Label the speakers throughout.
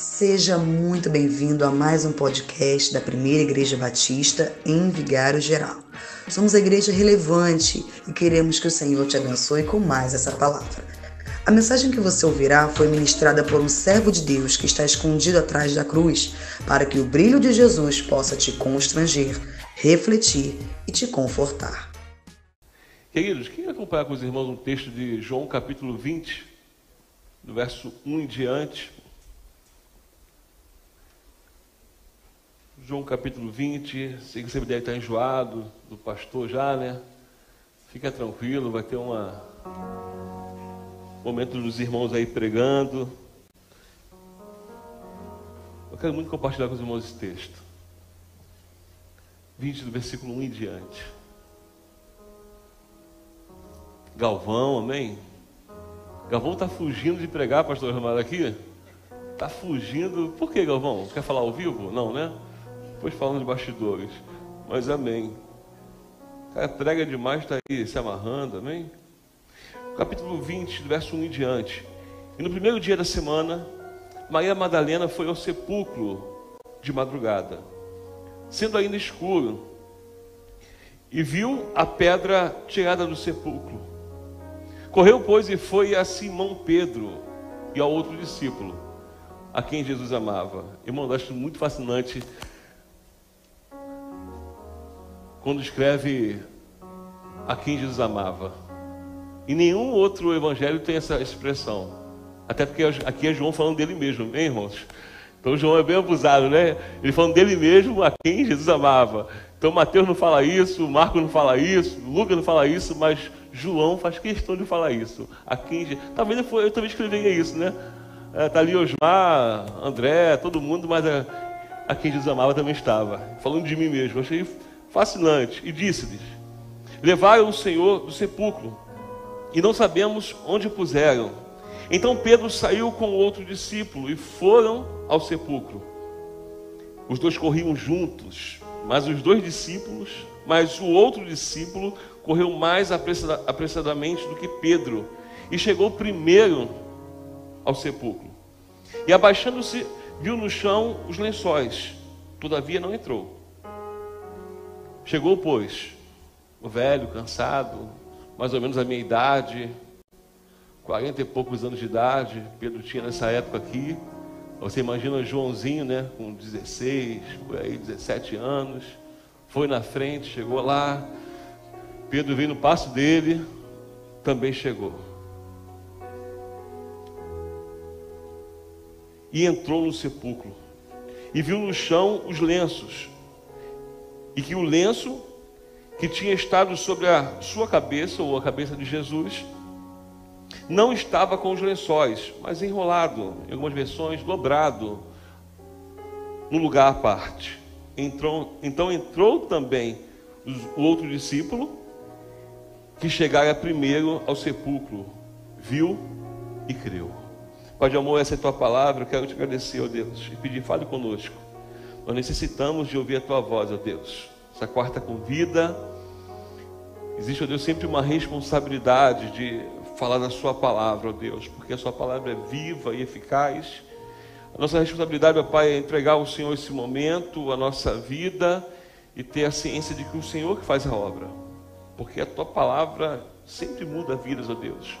Speaker 1: Seja muito bem-vindo a mais um podcast da Primeira Igreja Batista em Vigário Geral. Somos a igreja relevante e queremos que o Senhor te abençoe com mais essa palavra. A mensagem que você ouvirá foi ministrada por um servo de Deus que está escondido atrás da cruz, para que o brilho de Jesus possa te constranger, refletir e te confortar.
Speaker 2: Queridos, quem acompanhar com os irmãos um texto de João capítulo 20, do verso 1 em diante, João capítulo 20, sei que você deve estar enjoado do pastor já, né? Fica tranquilo, vai ter uma momento dos irmãos aí pregando. Eu quero muito compartilhar com os irmãos esse texto. 20 do versículo 1 em diante. Galvão, amém? Galvão está fugindo de pregar, pastor Romano, aqui? Está fugindo. Por que, Galvão? Quer falar ao vivo? Não, né? Depois falando de bastidores. Mas amém. O cara prega demais, está aí se amarrando, amém? Capítulo 20, verso 1 em diante. E no primeiro dia da semana, Maria Madalena foi ao sepulcro de madrugada, sendo ainda escuro, e viu a pedra tirada do sepulcro. Correu, pois, e foi a Simão Pedro e ao outro discípulo, a quem Jesus amava. Irmão, eu acho muito fascinante quando escreve a quem Jesus amava. E nenhum outro evangelho tem essa expressão. Até porque aqui é João falando dele mesmo, hein, irmãos? Então João é bem abusado, né? Ele falando dele mesmo a quem Jesus amava. Então Mateus não fala isso, Marcos não fala isso, Lucas não fala isso, mas João faz questão de falar isso. A quem talvez eu, eu também escreveria isso, né? É, tá ali Osmar, André, todo mundo, mas a, a quem Jesus amava também estava. Falando de mim mesmo. achei fascinante. E disse-lhes: Levaram o Senhor do sepulcro, e não sabemos onde o puseram. Então Pedro saiu com outro discípulo e foram ao sepulcro. Os dois corriam juntos, mas os dois discípulos, mas o outro discípulo correu mais apressadamente do que Pedro e chegou primeiro ao sepulcro. E abaixando-se, viu no chão os lençóis, todavia não entrou. Chegou, pois, o velho, cansado, mais ou menos a minha idade, quarenta e poucos anos de idade, Pedro tinha nessa época aqui. Você imagina Joãozinho, né, com 16, por aí, 17 anos, foi na frente, chegou lá. Pedro veio no passo dele, também chegou. E entrou no sepulcro, e viu no chão os lenços e que o lenço que tinha estado sobre a sua cabeça, ou a cabeça de Jesus, não estava com os lençóis, mas enrolado, em algumas versões, dobrado, no lugar à parte. Entrou, então entrou também o outro discípulo, que chegara primeiro ao sepulcro, viu e creu. Pai de amor, essa é a tua palavra, eu quero te agradecer, ó Deus, e pedir, fale conosco. Nós necessitamos de ouvir a tua voz, ó Deus. Essa quarta convida. Existe, ó Deus, sempre uma responsabilidade de falar da Sua palavra, ó Deus, porque a Sua palavra é viva e eficaz. A nossa responsabilidade, ó Pai, é entregar ao Senhor esse momento, a nossa vida e ter a ciência de que o Senhor que faz a obra, porque a Tua palavra sempre muda vidas, ó Deus.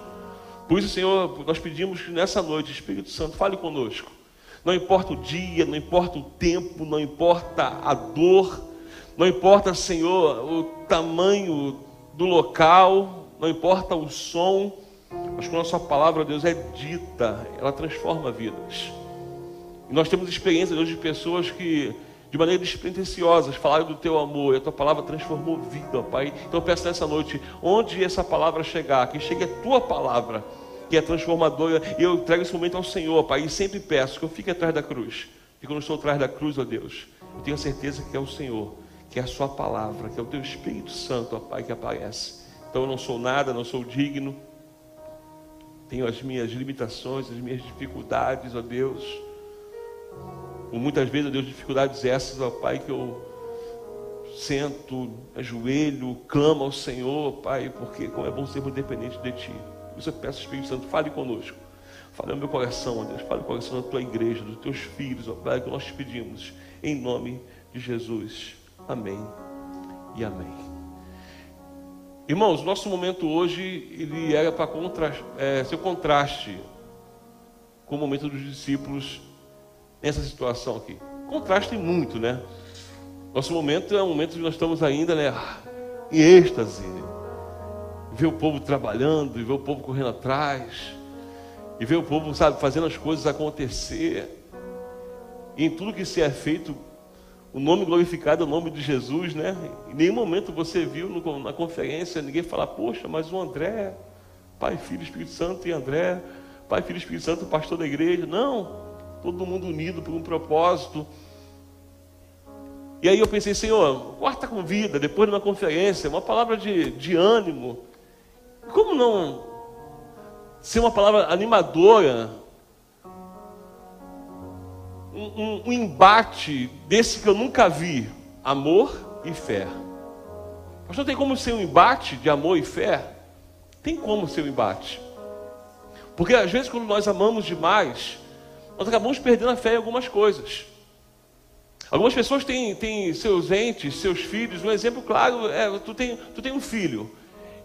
Speaker 2: Por isso, Senhor, nós pedimos que nessa noite, Espírito Santo, fale conosco. Não importa o dia, não importa o tempo, não importa a dor, não importa, Senhor, o tamanho do local, não importa o som, mas quando a Sua palavra, Deus, é dita, ela transforma vidas. E nós temos experiência, Deus, de pessoas que, de maneira despretensiosa, falaram do Teu amor, e a Tua palavra transformou vida, ó Pai. Então eu peço nessa noite, onde essa palavra chegar, que chegue a Tua palavra, que é transformadora, e eu entrego esse momento ao Senhor, Pai, e sempre peço que eu fique atrás da cruz. E quando eu estou atrás da cruz, ó Deus, eu tenho certeza que é o Senhor, que é a Sua palavra, que é o Teu Espírito Santo, ó Pai, que aparece. Então eu não sou nada, não sou digno, tenho as minhas limitações, as minhas dificuldades, ó Deus. Por muitas vezes, ó Deus, dificuldades essas, ó Pai, que eu sento, ajoelho, clamo ao Senhor, Pai, porque como é bom sermos dependentes de Ti eu peço, Espírito Santo, fale conosco. Fale ao meu coração, ó Deus. Fale o coração da tua igreja, dos teus filhos, ó Pai, que nós te pedimos. Em nome de Jesus. Amém e amém. Irmãos, nosso momento hoje ele era para contra, é, ser contraste com o momento dos discípulos nessa situação aqui. Contraste muito, né? Nosso momento é um momento que nós estamos ainda, né, em êxtase. Ver o povo trabalhando, e ver o povo correndo atrás, e ver o povo, sabe, fazendo as coisas acontecer. E em tudo que se é feito, o nome glorificado é o nome de Jesus, né? Em nenhum momento você viu no, na conferência ninguém falar, poxa, mas o André, Pai, Filho, Espírito Santo e André, Pai, Filho, Espírito Santo, pastor da igreja. Não, todo mundo unido por um propósito. E aí eu pensei, Senhor, corta com vida, depois de uma conferência, uma palavra de, de ânimo. Como não ser uma palavra animadora? Um, um, um embate desse que eu nunca vi, amor e fé. Pastor, tem como ser um embate de amor e fé? Tem como ser um embate. Porque às vezes quando nós amamos demais, nós acabamos perdendo a fé em algumas coisas. Algumas pessoas têm, têm seus entes, seus filhos. Um exemplo claro é: tu tem, tu tem um filho.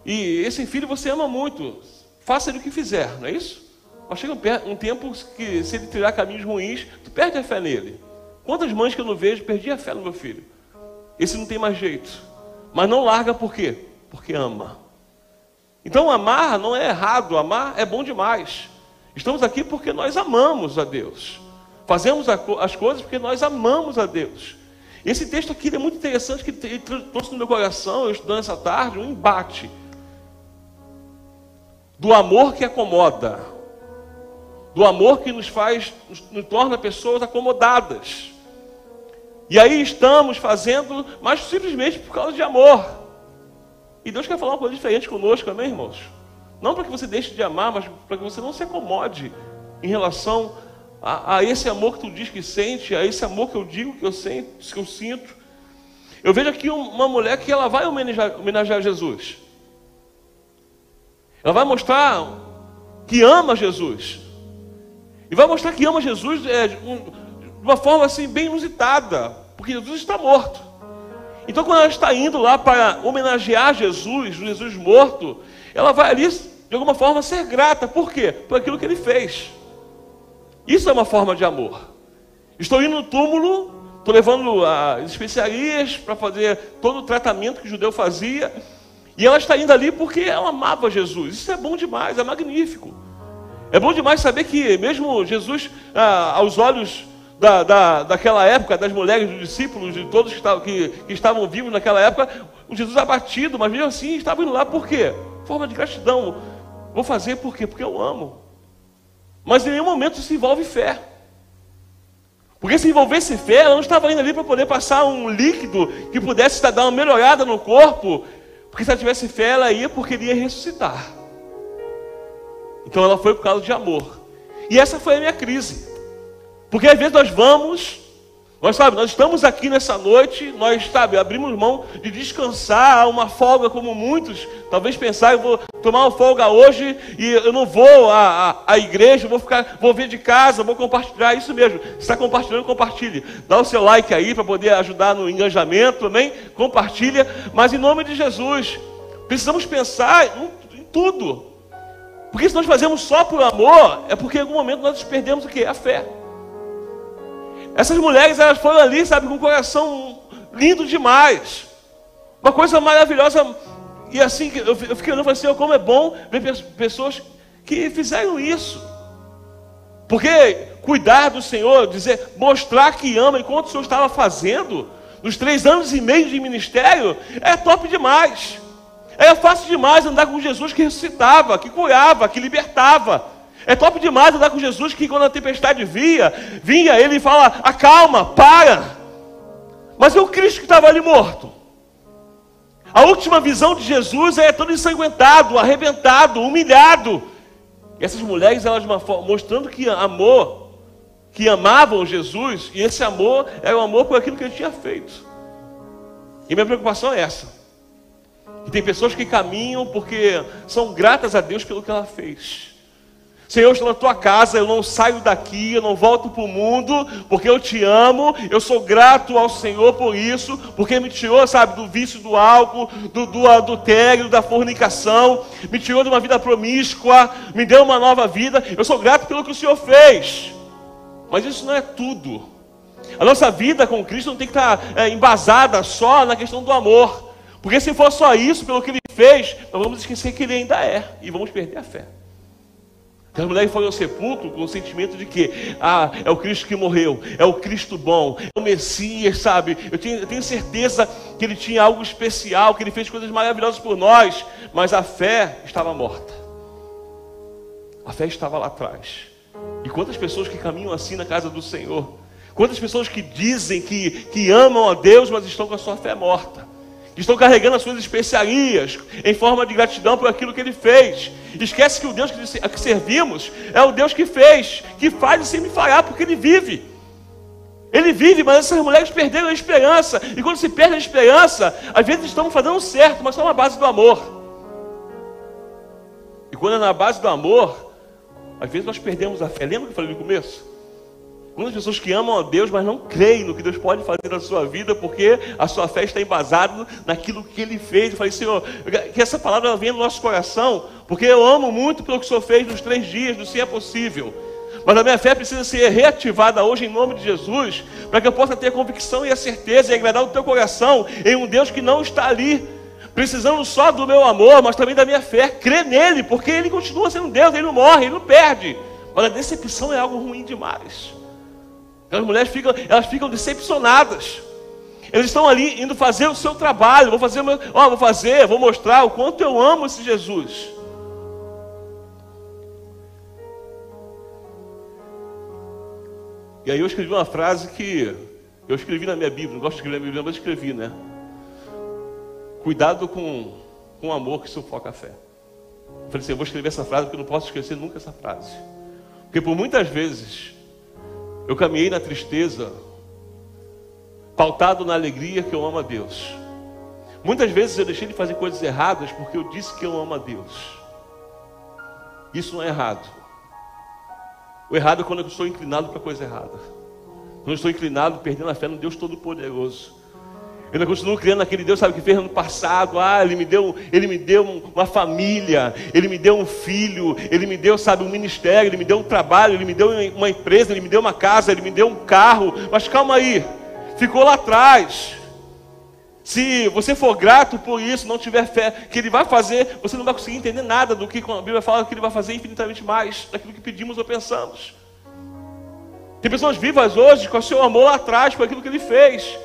Speaker 2: E esse filho você ama muito. Faça ele o que fizer, não é isso? Mas chega um tempo que, se ele tirar caminhos ruins, tu perde a fé nele. Quantas mães que eu não vejo, perdi a fé no meu filho. Esse não tem mais jeito. Mas não larga por quê? Porque ama. Então amar não é errado, amar é bom demais. Estamos aqui porque nós amamos a Deus. Fazemos as coisas porque nós amamos a Deus. Esse texto aqui é muito interessante, que ele trouxe no meu coração, eu estudando essa tarde, um embate do amor que acomoda, do amor que nos faz, nos, nos torna pessoas acomodadas. E aí estamos fazendo, mas simplesmente por causa de amor. E Deus quer falar uma coisa diferente conosco, amém, irmãos? Não para que você deixe de amar, mas para que você não se acomode em relação a, a, esse amor que tu diz que sente, a esse amor que eu digo que eu, sinto, que eu sinto. Eu vejo aqui uma mulher que ela vai homenagear, homenagear Jesus. Ela vai mostrar que ama Jesus. E vai mostrar que ama Jesus é, de uma forma assim bem inusitada, porque Jesus está morto. Então, quando ela está indo lá para homenagear Jesus, Jesus morto, ela vai ali, de alguma forma, ser grata. Por quê? Por aquilo que ele fez. Isso é uma forma de amor. Estou indo no túmulo, estou levando as especiarias para fazer todo o tratamento que o judeu fazia. E ela está indo ali porque ela amava Jesus. Isso é bom demais, é magnífico. É bom demais saber que, mesmo Jesus, ah, aos olhos da, da, daquela época, das mulheres, dos discípulos, de todos que estavam, que, que estavam vivos naquela época, o Jesus abatido, mas mesmo assim estava indo lá por quê? Forma de gratidão. Vou fazer por quê? Porque eu amo. Mas em nenhum momento se envolve fé. Porque se envolvesse fé, ela não estava indo ali para poder passar um líquido que pudesse dar uma melhorada no corpo. Porque se ela tivesse fé, ela ia porque ele ia ressuscitar. Então ela foi por causa de amor. E essa foi a minha crise. Porque às vezes nós vamos nós, sabe, nós estamos aqui nessa noite, nós, sabe, abrimos mão de descansar, uma folga como muitos, talvez pensar, eu vou tomar uma folga hoje e eu não vou à, à, à igreja, vou ficar, vou vir de casa, vou compartilhar, isso mesmo, se está compartilhando, compartilhe, dá o seu like aí para poder ajudar no engajamento, amém? Compartilha, mas em nome de Jesus, precisamos pensar em, em tudo, porque se nós fazemos só por amor, é porque em algum momento nós perdemos o que? A fé. Essas mulheres, elas foram ali, sabe, com um coração lindo demais. Uma coisa maravilhosa. E assim, eu fiquei olhando e falei assim, como é bom ver pessoas que fizeram isso. Porque cuidar do Senhor, dizer, mostrar que ama enquanto o Senhor estava fazendo, nos três anos e meio de ministério, é top demais. É fácil demais andar com Jesus que ressuscitava, que curava, que libertava. É top demais andar com Jesus que quando a tempestade via, vinha, ele fala: acalma, para. Mas é o Cristo que estava ali morto. A última visão de Jesus é todo ensanguentado, arrebentado, humilhado. E essas mulheres, elas mostrando que amor, que amavam Jesus, e esse amor era o amor por aquilo que ele tinha feito. E minha preocupação é essa. E tem pessoas que caminham porque são gratas a Deus pelo que ela fez. Senhor, eu estou na tua casa, eu não saio daqui, eu não volto para o mundo, porque eu te amo, eu sou grato ao Senhor por isso, porque me tirou, sabe, do vício do álcool, do, do adultério, da fornicação, me tirou de uma vida promíscua, me deu uma nova vida, eu sou grato pelo que o Senhor fez. Mas isso não é tudo. A nossa vida com Cristo não tem que estar é, embasada só na questão do amor, porque se for só isso, pelo que Ele fez, nós vamos esquecer que Ele ainda é, e vamos perder a fé. Aquela mulher foi ao sepulcro com o sentimento de que, ah, é o Cristo que morreu, é o Cristo bom, é o Messias, sabe? Eu tenho, eu tenho certeza que ele tinha algo especial, que ele fez coisas maravilhosas por nós, mas a fé estava morta. A fé estava lá atrás. E quantas pessoas que caminham assim na casa do Senhor? Quantas pessoas que dizem que, que amam a Deus, mas estão com a sua fé morta? Estão carregando as suas especiarias em forma de gratidão por aquilo que ele fez. Esquece que o Deus que servimos é o Deus que fez, que faz e sempre fará, porque ele vive. Ele vive, mas essas mulheres perderam a esperança. E quando se perde a esperança, às vezes estamos fazendo certo, mas só na base do amor. E quando é na base do amor, às vezes nós perdemos a fé. Lembra que eu falei no começo? Muitas pessoas que amam a Deus, mas não creem no que Deus pode fazer na sua vida, porque a sua fé está embasada naquilo que Ele fez. Eu falei, Senhor, que essa palavra venha no nosso coração, porque eu amo muito pelo que o Senhor fez nos três dias, do se é possível. Mas a minha fé precisa ser reativada hoje em nome de Jesus, para que eu possa ter a convicção e a certeza e agradar o teu coração em um Deus que não está ali, precisando só do meu amor, mas também da minha fé. Crê nele, porque ele continua sendo Deus, ele não morre, ele não perde. Mas a decepção é algo ruim demais. As mulheres ficam, elas ficam decepcionadas. Eles estão ali indo fazer o seu trabalho. Vou fazer, ó, vou fazer, vou mostrar o quanto eu amo esse Jesus. E aí eu escrevi uma frase que eu escrevi na minha Bíblia, não gosto de escrever na minha Bíblia, mas escrevi, né? Cuidado com, com o amor que sufoca a fé. Eu falei assim, eu vou escrever essa frase porque eu não posso esquecer nunca essa frase. Porque por muitas vezes eu caminhei na tristeza, pautado na alegria que eu amo a Deus. Muitas vezes eu deixei de fazer coisas erradas porque eu disse que eu amo a Deus. Isso não é errado. O errado é quando eu estou inclinado para coisa errada. Quando eu estou inclinado, perdendo a fé no Deus Todo-Poderoso. Ainda continuo criando aquele Deus, sabe, que fez no passado. Ah, ele me deu, ele me deu uma família, ele me deu um filho, ele me deu, sabe, um ministério, ele me deu um trabalho, ele me deu uma empresa, ele me deu uma casa, ele me deu um carro. Mas calma aí, ficou lá atrás. Se você for grato por isso, não tiver fé que Ele vai fazer, você não vai conseguir entender nada do que a Bíblia fala que Ele vai fazer infinitamente mais daquilo que pedimos ou pensamos. Tem pessoas vivas hoje com o seu amor lá atrás, por aquilo que Ele fez.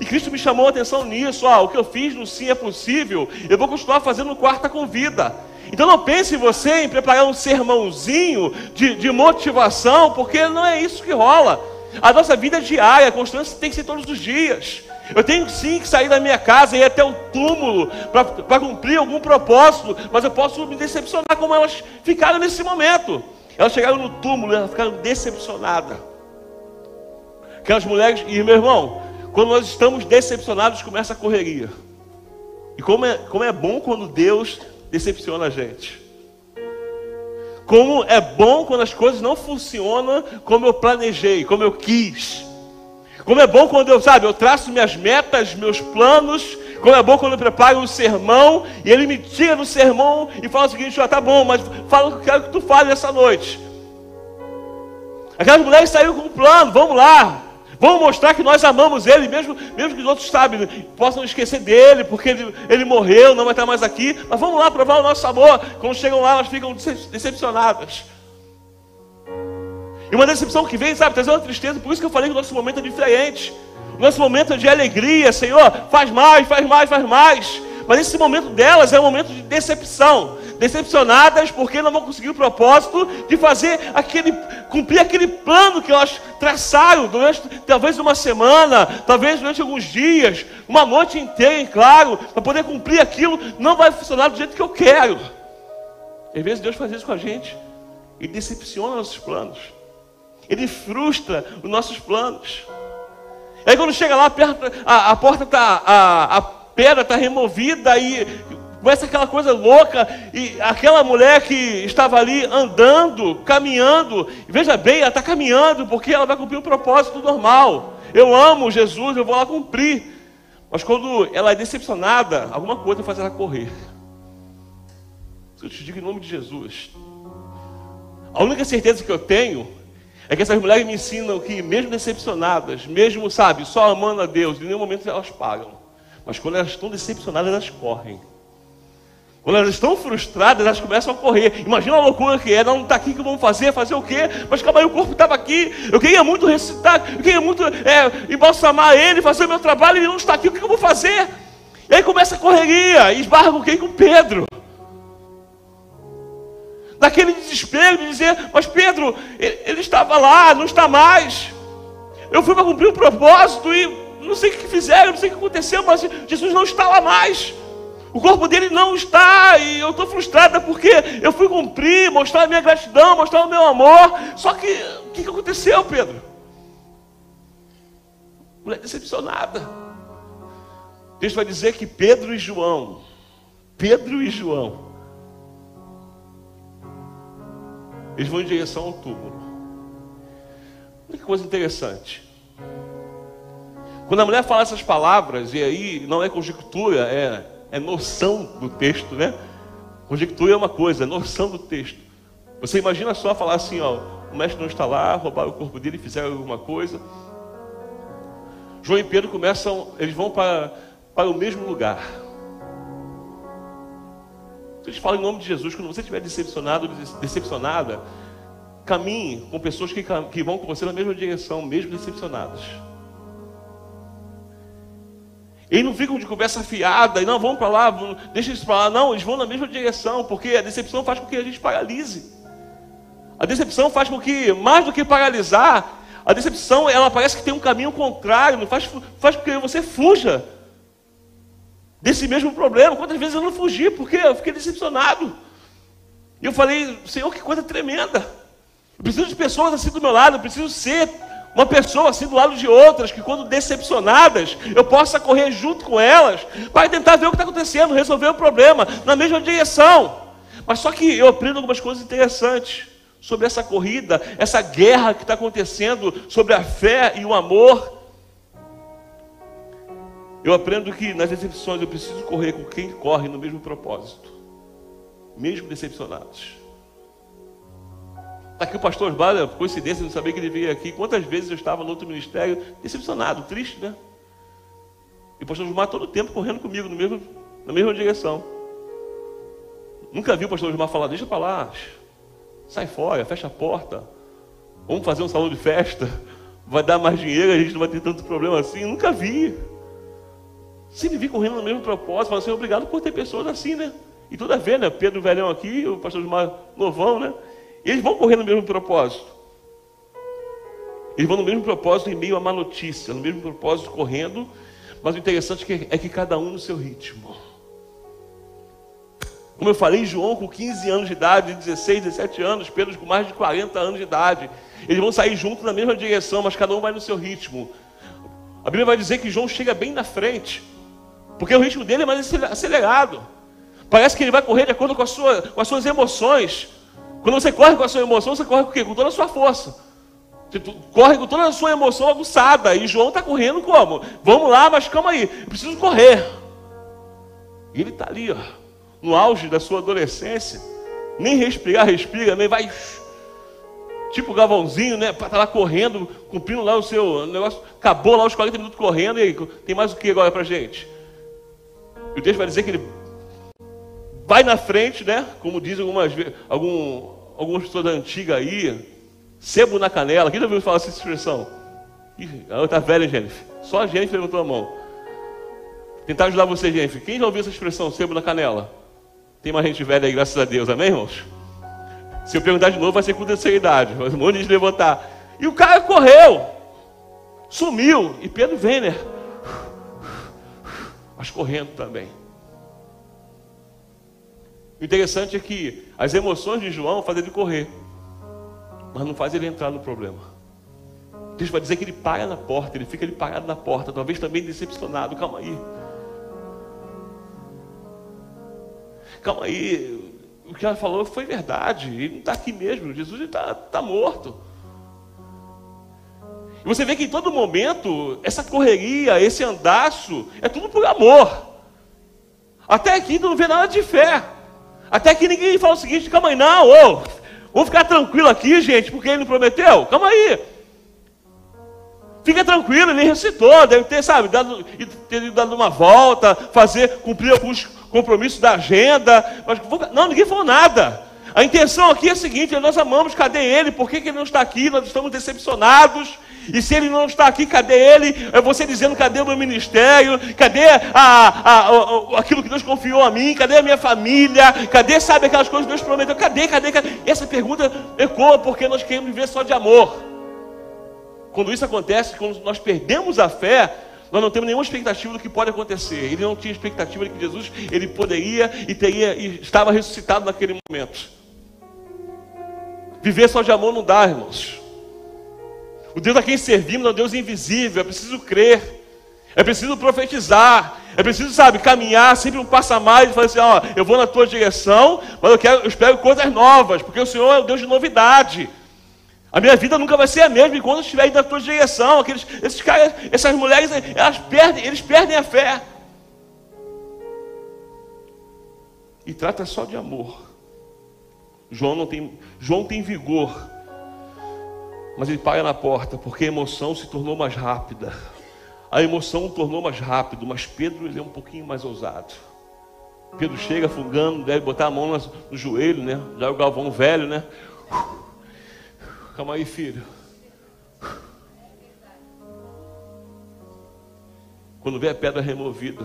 Speaker 2: E Cristo me chamou a atenção nisso. Ó, o que eu fiz no sim é possível, eu vou continuar fazendo no quarta com vida. Então não pense você em preparar um sermãozinho de, de motivação, porque não é isso que rola. A nossa vida é diária, a constância tem que ser todos os dias. Eu tenho sim que sair da minha casa e ir até o túmulo para cumprir algum propósito, mas eu posso me decepcionar como elas ficaram nesse momento. Elas chegaram no túmulo, elas ficaram decepcionadas. Aquelas mulheres, e meu irmão, quando nós estamos decepcionados, começa a correria. E como é, como é bom quando Deus decepciona a gente. Como é bom quando as coisas não funcionam como eu planejei, como eu quis. Como é bom quando eu, sabe, eu traço minhas metas, meus planos. Como é bom quando eu preparo um sermão e ele me tira do sermão e fala o seguinte: ah, tá bom, mas fala o que eu quero que tu fale essa noite. Aquelas mulheres saíram com um plano, vamos lá, Vamos mostrar que nós amamos Ele, mesmo, mesmo que os outros sabem, possam esquecer dele, porque ele, ele morreu, não vai estar mais aqui. Mas vamos lá provar o nosso amor. Quando chegam lá, elas ficam decepcionadas. E uma decepção que vem, sabe, trazer uma tristeza. Por isso que eu falei que o nosso momento é diferente. O nosso momento é de alegria, Senhor. Faz mais, faz mais, faz mais. Mas esse momento delas é um momento de decepção decepcionadas porque não vão conseguir o propósito de fazer aquele, cumprir aquele plano que elas traçaram durante talvez uma semana, talvez durante alguns dias, uma noite inteira, claro, para poder cumprir aquilo, não vai funcionar do jeito que eu quero. Às vezes Deus faz isso com a gente e decepciona nossos planos. Ele frustra os nossos planos. Aí quando chega lá, a, porta está, a, a pedra está removida e Começa aquela coisa louca, e aquela mulher que estava ali andando, caminhando, veja bem, ela está caminhando, porque ela vai cumprir um propósito normal. Eu amo Jesus, eu vou lá cumprir. Mas quando ela é decepcionada, alguma coisa faz ela correr. Eu te digo em nome de Jesus. A única certeza que eu tenho é que essas mulheres me ensinam que, mesmo decepcionadas, mesmo, sabe, só amando a Deus, em nenhum momento elas pagam. Mas quando elas estão decepcionadas, elas correm. Quando elas estão frustradas, elas começam a correr. Imagina a loucura que é, não está aqui, o que vamos fazer? Fazer o quê? Mas calma aí, o corpo estava aqui. Eu queria muito ressuscitar, eu queria muito é, embalsamar ele, fazer o meu trabalho, ele não está aqui, o que eu vou fazer? E aí começa a correria, e esbarra com quem? Com Pedro. Naquele desespero de dizer, mas Pedro, ele, ele estava lá, não está mais. Eu fui para cumprir o um propósito e não sei o que fizeram, não sei o que aconteceu, mas Jesus não está lá mais. O corpo dele não está, e eu estou frustrada porque eu fui cumprir, mostrar a minha gratidão, mostrar o meu amor. Só que, o que, que aconteceu, Pedro? Mulher decepcionada. Deus vai dizer que Pedro e João, Pedro e João, eles vão em direção ao túmulo. Olha que coisa interessante. Quando a mulher fala essas palavras, e aí não é conjectura, é, é noção do texto, né? Conjectura é uma coisa, é noção do texto. Você imagina só falar assim, ó, o mestre não está lá, roubaram o corpo dele, fizeram alguma coisa. João e Pedro começam, eles vão para, para o mesmo lugar. Eles falam em nome de Jesus, quando você estiver decepcionado, decepcionada, caminhe com pessoas que, que vão com você na mesma direção, mesmo decepcionadas. Eles não ficam de conversa fiada, e não, vamos para lá, deixa eles para lá. Não, eles vão na mesma direção, porque a decepção faz com que a gente paralise. A decepção faz com que, mais do que paralisar, a decepção, ela parece que tem um caminho contrário, faz, faz com que você fuja desse mesmo problema. Quantas vezes eu não fugi, porque eu fiquei decepcionado. E eu falei, Senhor, que coisa tremenda. Eu preciso de pessoas assim do meu lado, eu preciso ser uma pessoa assim do lado de outras, que quando decepcionadas, eu possa correr junto com elas, para tentar ver o que está acontecendo, resolver o problema, na mesma direção. Mas só que eu aprendo algumas coisas interessantes sobre essa corrida, essa guerra que está acontecendo sobre a fé e o amor. Eu aprendo que nas decepções eu preciso correr com quem corre no mesmo propósito, mesmo decepcionados. Está aqui o pastor Osvaldo, coincidência, não sabia que ele veio aqui. Quantas vezes eu estava no outro ministério, decepcionado, triste, né? E o pastor Osmar todo o tempo correndo comigo no mesmo, na mesma direção. Nunca vi o pastor Osmar falar, deixa para lá, sai fora, fecha a porta, vamos fazer um salão de festa, vai dar mais dinheiro, a gente não vai ter tanto problema assim. Nunca vi. Sempre vi correndo no mesmo propósito, falando assim, obrigado por ter pessoas assim, né? E tudo a ver, né? Pedro Velhão aqui, o pastor Osmar Novão, né? Eles vão correr no mesmo propósito. Eles vão no mesmo propósito em meio a má notícia, no mesmo propósito correndo, mas o interessante é que é cada um no seu ritmo. Como eu falei, João com 15 anos de idade, 16, 17 anos, Pedro com mais de 40 anos de idade. Eles vão sair juntos na mesma direção, mas cada um vai no seu ritmo. A Bíblia vai dizer que João chega bem na frente, porque o ritmo dele é mais acelerado. Parece que ele vai correr de acordo com, sua, com as suas emoções. Quando você corre com a sua emoção, você corre com o quê? Com toda a sua força. Você corre com toda a sua emoção aguçada. E João está correndo como? Vamos lá, mas calma aí. Eu preciso correr. E ele está ali, ó, no auge da sua adolescência. Nem respirar, respira, nem vai. Tipo Gavãozinho, né? Está lá correndo, cumprindo lá o seu negócio. Acabou lá os 40 minutos correndo. E aí, tem mais o que agora para gente? E o texto vai dizer que ele vai na frente, né? Como dizem algumas algum, algumas pessoas da antiga aí, sebo na canela. Quem já ouviu falar essa expressão? Ih, ela está velha, Jennifer. Só a Jennifer levantou a mão. Tentar ajudar você, Jennifer. Quem já ouviu essa expressão, sebo na canela? Tem uma gente velha aí, graças a Deus, amém, irmãos? Se eu perguntar de novo, vai ser com terceira idade. Mas um monte de levantar. E o cara correu, sumiu. E Pedro vem, né? Mas correndo também. O interessante é que as emoções de João fazem ele correr, mas não faz ele entrar no problema. Deus vai dizer que ele para na porta, ele fica ali parado na porta, talvez também decepcionado. Calma aí. calma aí, o que ela falou foi verdade, ele não está aqui mesmo, Jesus está tá morto. E você vê que em todo momento, essa correria, esse andaço, é tudo por amor. Até aqui tu não vê nada de fé. Até que ninguém fala o seguinte, calma aí, não, ô, vamos ficar tranquilo aqui, gente, porque ele não prometeu. Calma aí. Fica tranquilo, ele ressuscitou, deve ter, sabe, dado, ter dado uma volta, fazer, cumprir alguns compromissos da agenda. Mas, não, ninguém falou nada. A intenção aqui é a seguinte: nós amamos, cadê ele? Por que, que ele não está aqui? Nós estamos decepcionados. E se ele não está aqui, cadê ele? É você dizendo, cadê o meu ministério? Cadê a, a, a, aquilo que Deus confiou a mim? Cadê a minha família? Cadê, sabe, aquelas coisas que Deus prometeu? Cadê, cadê, cadê? Essa pergunta ecoa porque nós queremos viver só de amor. Quando isso acontece, quando nós perdemos a fé, nós não temos nenhuma expectativa do que pode acontecer. Ele não tinha expectativa de que Jesus ele poderia e teria e estava ressuscitado naquele momento. Viver só de amor não dá, irmãos. O Deus a quem servimos é um Deus invisível, é preciso crer, é preciso profetizar, é preciso, sabe, caminhar sempre um passo a mais e falar assim: ó, eu vou na tua direção, mas eu quero, eu espero coisas novas, porque o Senhor é o Deus de novidade. A minha vida nunca vai ser a mesma enquanto eu estiver indo na tua direção. Aqueles, esses caras, essas mulheres, elas perdem, eles perdem a fé. E trata só de amor. João não tem, João tem vigor, mas ele para na porta porque a emoção se tornou mais rápida. A emoção tornou mais rápido, mas Pedro ele é um pouquinho mais ousado. Pedro chega fungando, deve botar a mão no joelho, né? Já é o Galvão velho, né? Calma aí, filho. Quando vê a pedra removida,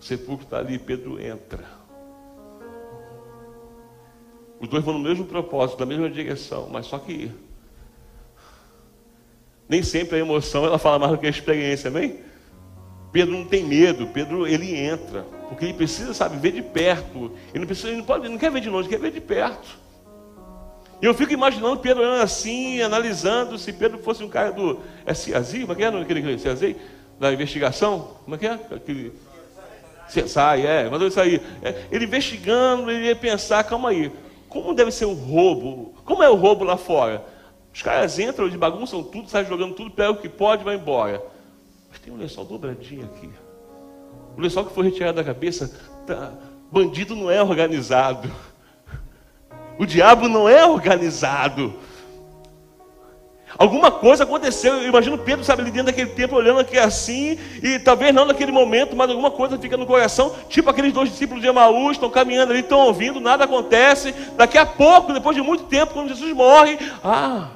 Speaker 2: o sepulcro está ali, Pedro entra. Os dois vão no mesmo propósito, na mesma direção, mas só que nem sempre a emoção ela fala mais do que a experiência, amém? Pedro não tem medo, Pedro ele entra, porque ele precisa, sabe, ver de perto. Ele não precisa, ele não pode, ele não quer ver de longe, quer ver de perto. E eu fico imaginando Pedro olhando assim, analisando, se Pedro fosse um cara do SIAZI, como é que é aquele SIAZI? Da investigação? Como é que é? Aquele... sai, é, mandou isso aí. É, ele investigando, ele ia pensar, calma aí, como deve ser um roubo? Como é o roubo lá fora? Os caras entram, eles bagunçam tudo, saem jogando tudo, pegam o que pode e vai embora. Mas tem um lençol dobradinho aqui. O lençol que foi retirado da cabeça, tá... bandido não é organizado. O diabo não é organizado. Alguma coisa aconteceu. Eu imagino Pedro, sabe, ali dentro daquele tempo, olhando aqui assim, e talvez não naquele momento, mas alguma coisa fica no coração. Tipo aqueles dois discípulos de Emaús, estão caminhando ali, estão ouvindo, nada acontece. Daqui a pouco, depois de muito tempo, quando Jesus morre, ah,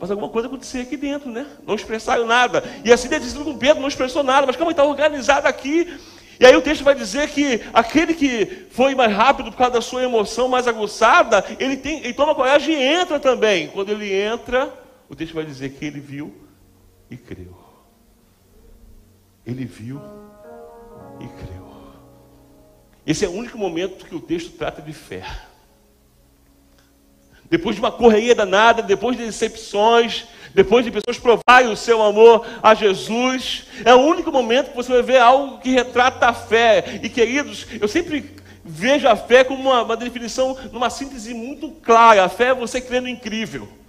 Speaker 2: mas alguma coisa aconteceu aqui dentro, né? Não expressaram nada. E assim deve com Pedro, não expressou nada, mas como está organizado aqui. E aí o texto vai dizer que aquele que foi mais rápido por causa da sua emoção mais aguçada, ele, tem, ele toma coragem e entra também. Quando ele entra, o texto vai dizer que ele viu e creu. Ele viu e creu. Esse é o único momento que o texto trata de fé. Depois de uma correria danada, depois de decepções, depois de pessoas provarem o seu amor a Jesus, é o único momento que você vai ver algo que retrata a fé. E queridos, eu sempre vejo a fé como uma, uma definição, numa síntese muito clara. A fé é você crendo incrível.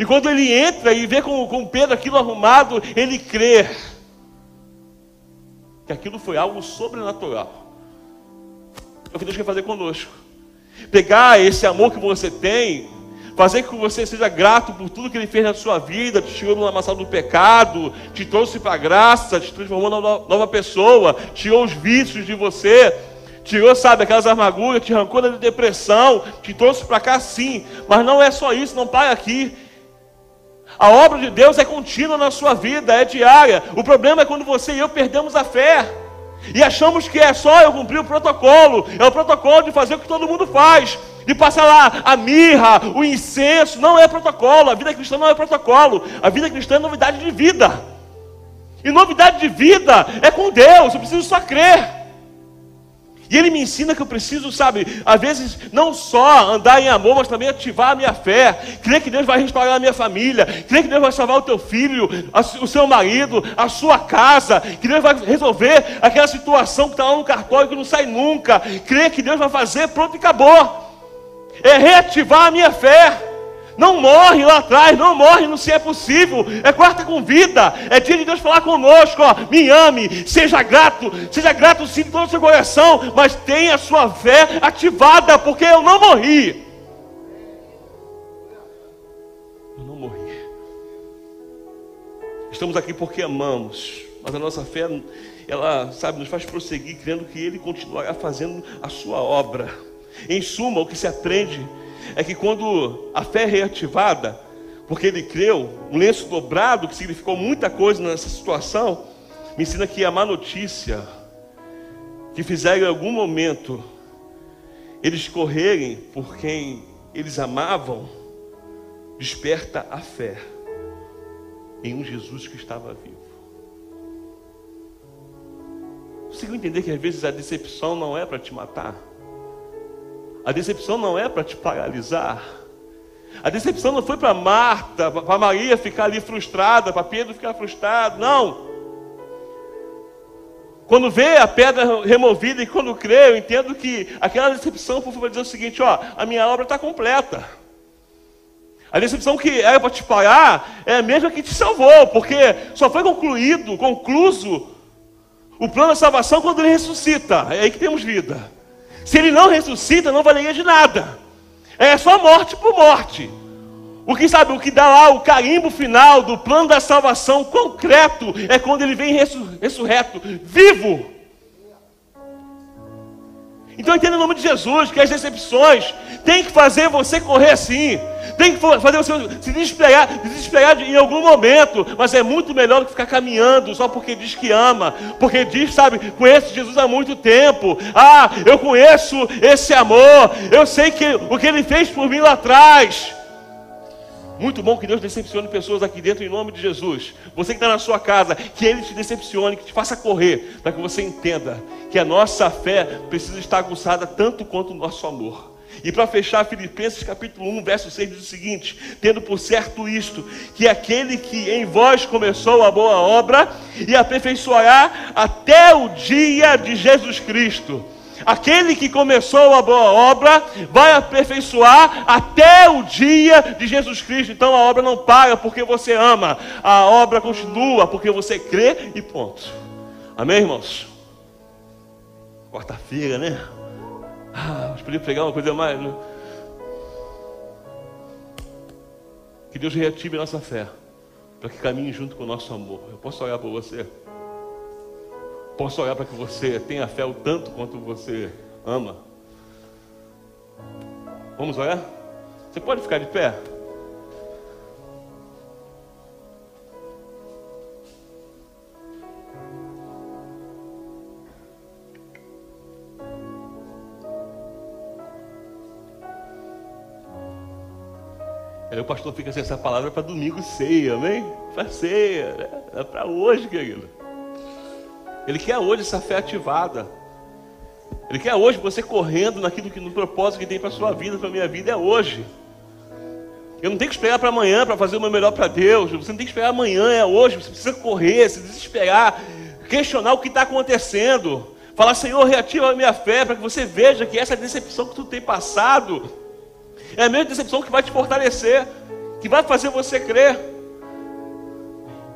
Speaker 2: E quando ele entra e vê com, com Pedro aquilo arrumado, ele crê que aquilo foi algo sobrenatural. É o que Deus quer fazer conosco. Pegar esse amor que você tem fazer com que você seja grato por tudo que Ele fez na sua vida, te tirou do lamaçal do pecado, te trouxe para a graça, te transformou numa nova pessoa, tirou os vícios de você, tirou, sabe, aquelas amarguras, te arrancou da depressão, te trouxe para cá sim, mas não é só isso, não para aqui. A obra de Deus é contínua na sua vida, é diária. O problema é quando você e eu perdemos a fé. E achamos que é só eu cumprir o protocolo, é o protocolo de fazer o que todo mundo faz de passar lá a mirra, o incenso, não é protocolo. A vida cristã não é protocolo. A vida cristã é novidade de vida. E novidade de vida é com Deus. Eu preciso só crer. E ele me ensina que eu preciso, sabe, às vezes não só andar em amor, mas também ativar a minha fé. Crer que Deus vai restaurar a minha família. Crer que Deus vai salvar o teu filho, o seu marido, a sua casa. Que Deus vai resolver aquela situação que está lá no cartório que não sai nunca. Crer que Deus vai fazer, pronto e acabou. É reativar a minha fé. Não morre lá atrás, não morre no se é possível. É quarta com vida. É dia de Deus falar conosco, ó. Me ame, seja grato, seja grato sim de todo o seu coração, mas tenha a sua fé ativada, porque eu não morri. Eu não morri. Estamos aqui porque amamos, mas a nossa fé, ela, sabe, nos faz prosseguir crendo que Ele continuará fazendo a sua obra. Em suma, o que se aprende é que quando a fé é reativada, porque ele creu, um lenço dobrado, que significou muita coisa nessa situação, me ensina que a má notícia que fizeram em algum momento eles correrem por quem eles amavam, desperta a fé em um Jesus que estava vivo. Conseguiu entender que às vezes a decepção não é para te matar? A decepção não é para te paralisar. A decepção não foi para Marta, para Maria ficar ali frustrada, para Pedro ficar frustrado. Não. Quando vê a pedra removida e quando crê, eu entendo que aquela decepção foi para dizer o seguinte: ó, a minha obra está completa. A decepção que era para te parar é a mesma que te salvou, porque só foi concluído, concluso, o plano da salvação quando ele ressuscita. É aí que temos vida. Se ele não ressuscita, não valeria de nada. É só morte por morte. O que sabe, o que dá lá o carimbo final do plano da salvação concreto é quando ele vem ressurreto, vivo. Então entenda em nome de Jesus que as decepções têm que fazer você correr assim. Tem que fazer você se desesperar, desesperar em algum momento. Mas é muito melhor do que ficar caminhando só porque diz que ama. Porque diz, sabe, conheço Jesus há muito tempo. Ah, eu conheço esse amor. Eu sei que o que ele fez por mim lá atrás. Muito bom que Deus decepcione pessoas aqui dentro em nome de Jesus. Você que está na sua casa, que Ele te decepcione, que te faça correr, para que você entenda que a nossa fé precisa estar aguçada tanto quanto o nosso amor. E para fechar, Filipenses capítulo 1, verso 6 diz o seguinte: Tendo por certo isto, que aquele que em vós começou a boa obra e aperfeiçoará até o dia de Jesus Cristo. Aquele que começou a boa obra vai aperfeiçoar até o dia de Jesus Cristo. Então a obra não para porque você ama, a obra continua porque você crê e ponto. Amém, irmãos? Quarta-feira, né? Ah, mas podia pegar uma coisa mais. Né? Que Deus reative a nossa fé, para que caminhe junto com o nosso amor. Eu posso olhar por você? Posso olhar para que você tenha fé o tanto quanto você ama? Vamos olhar? Você pode ficar de pé? Aí o pastor fica sem essa palavra para domingo ceia, amém? Para ceia, né? é para hoje, querido. Ele quer hoje essa fé ativada. Ele quer hoje você correndo naquilo que no propósito que tem para sua vida, para a minha vida, é hoje. Eu não tenho que esperar para amanhã para fazer o meu melhor para Deus. Você não tem que esperar amanhã, é hoje. Você precisa correr, se desesperar, questionar o que está acontecendo. Falar, Senhor, reativa a minha fé para que você veja que essa decepção que tu tem passado é a mesma decepção que vai te fortalecer, que vai fazer você crer.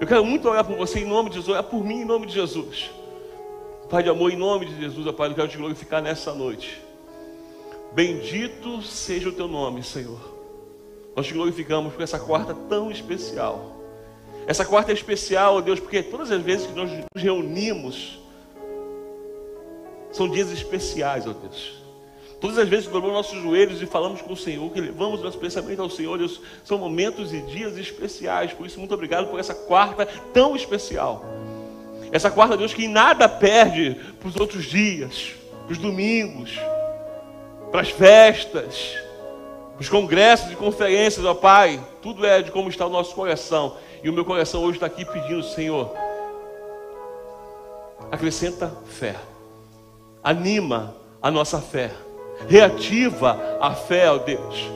Speaker 2: Eu quero muito orar por você em nome de Jesus, orar por mim em nome de Jesus. Pai de amor, em nome de Jesus, Pai, eu quero te glorificar nessa noite. Bendito seja o teu nome, Senhor. Nós te glorificamos por essa quarta tão especial. Essa quarta é especial, ó Deus, porque todas as vezes que nós nos reunimos, são dias especiais, ó Deus. Todas as vezes que dobramos nossos joelhos e falamos com o Senhor, que levamos nosso pensamento ao Senhor, Deus, são momentos e dias especiais. Por isso, muito obrigado por essa quarta tão especial. Essa quarta, Deus, que nada perde para os outros dias, para os domingos, para as festas, para os congressos e conferências, ó Pai. Tudo é de como está o nosso coração. E o meu coração hoje está aqui pedindo, Senhor, acrescenta fé, anima a nossa fé. Reativa a fé, ó Deus.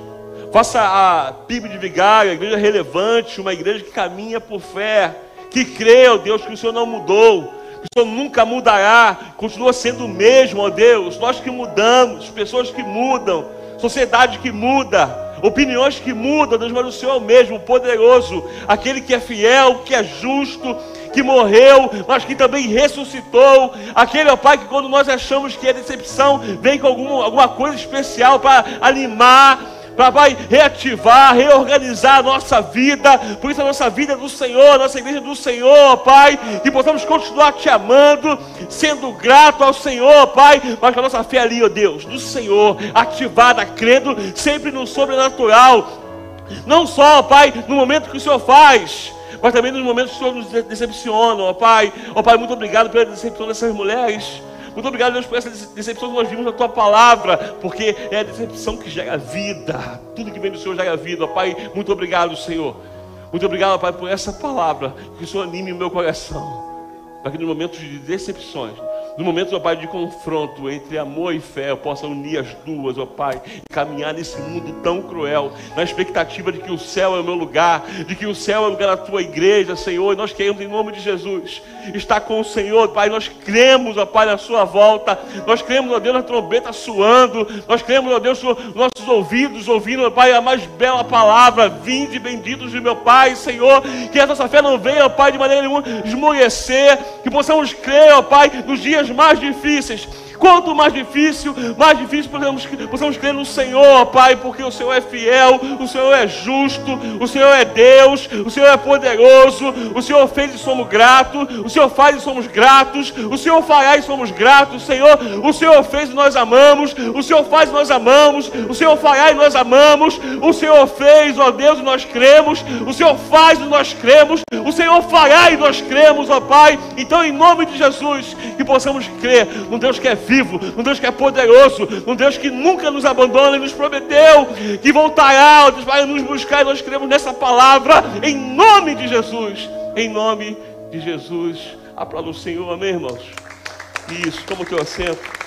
Speaker 2: Faça a PIB de Vigário, a igreja relevante, uma igreja que caminha por fé, que crê, ó Deus, que o Senhor não mudou, que o Senhor nunca mudará, continua sendo o mesmo, ó Deus. Nós que mudamos, pessoas que mudam, sociedade que muda, opiniões que mudam, Deus, mas o Senhor é o mesmo, poderoso, aquele que é fiel, que é justo, que morreu, mas que também ressuscitou. Aquele, ó Pai, que quando nós achamos que é decepção, vem com algum, alguma coisa especial para animar, para vai reativar, reorganizar a nossa vida. Por isso a nossa vida é do Senhor, nossa igreja é do Senhor, Pai. Que possamos continuar te amando, sendo grato ao Senhor, Pai. Mas que a nossa fé ali, ó Deus, do Senhor, ativada, crendo sempre no sobrenatural. Não só, Pai, no momento que o Senhor faz, mas também nos momentos que o Senhor nos decepciona, ó Pai. Ó Pai, muito obrigado pela decepção dessas mulheres. Muito obrigado, Deus, por essa decepção que nós vimos na tua palavra, porque é a decepção que gera vida. Tudo que vem do Senhor gera vida, ó Pai. Muito obrigado, Senhor. Muito obrigado, Pai, por essa palavra. Que o Senhor anime o meu coração. Para que nos momentos de decepções, no momento, ó Pai, de confronto entre amor e fé, eu possa unir as duas, ó Pai, e caminhar nesse mundo tão cruel, na expectativa de que o céu é o meu lugar, de que o céu é o lugar da tua igreja, Senhor, e nós queremos, em nome de Jesus, estar com o Senhor, Pai, nós cremos, ó Pai, na Sua volta, nós cremos, ó Deus, na trombeta suando, nós cremos, ó Deus, nossos ouvidos ouvindo, ó Pai, a mais bela palavra, vinde benditos de meu Pai, Senhor, que a nossa fé não venha, ó Pai, de maneira nenhuma esmorecer, que possamos crer, ó Pai, nos dias mais difíceis. Quanto mais difícil, mais difícil possamos, possamos crer no Senhor, Pai, porque o Senhor é fiel, o Senhor é justo, o Senhor é Deus, o Senhor é poderoso, o Senhor fez e somos gratos, o Senhor faz e somos gratos, o Senhor fará e somos gratos, Senhor, o Senhor fez e nós amamos, o Senhor faz e nós amamos, o Senhor fará e nós amamos, o Senhor fez, ó Deus, e nós cremos, o Senhor faz e nós cremos, o Senhor fará e nós cremos, ó Pai. Então, em nome de Jesus, que possamos crer num Deus que é vivo, um Deus que é poderoso, um Deus que nunca nos abandona e nos prometeu que voltará, Deus vai nos buscar e nós cremos nessa palavra em nome de Jesus. Em nome de Jesus. Aplauda o Senhor, amém, irmãos? Isso, toma o teu assento.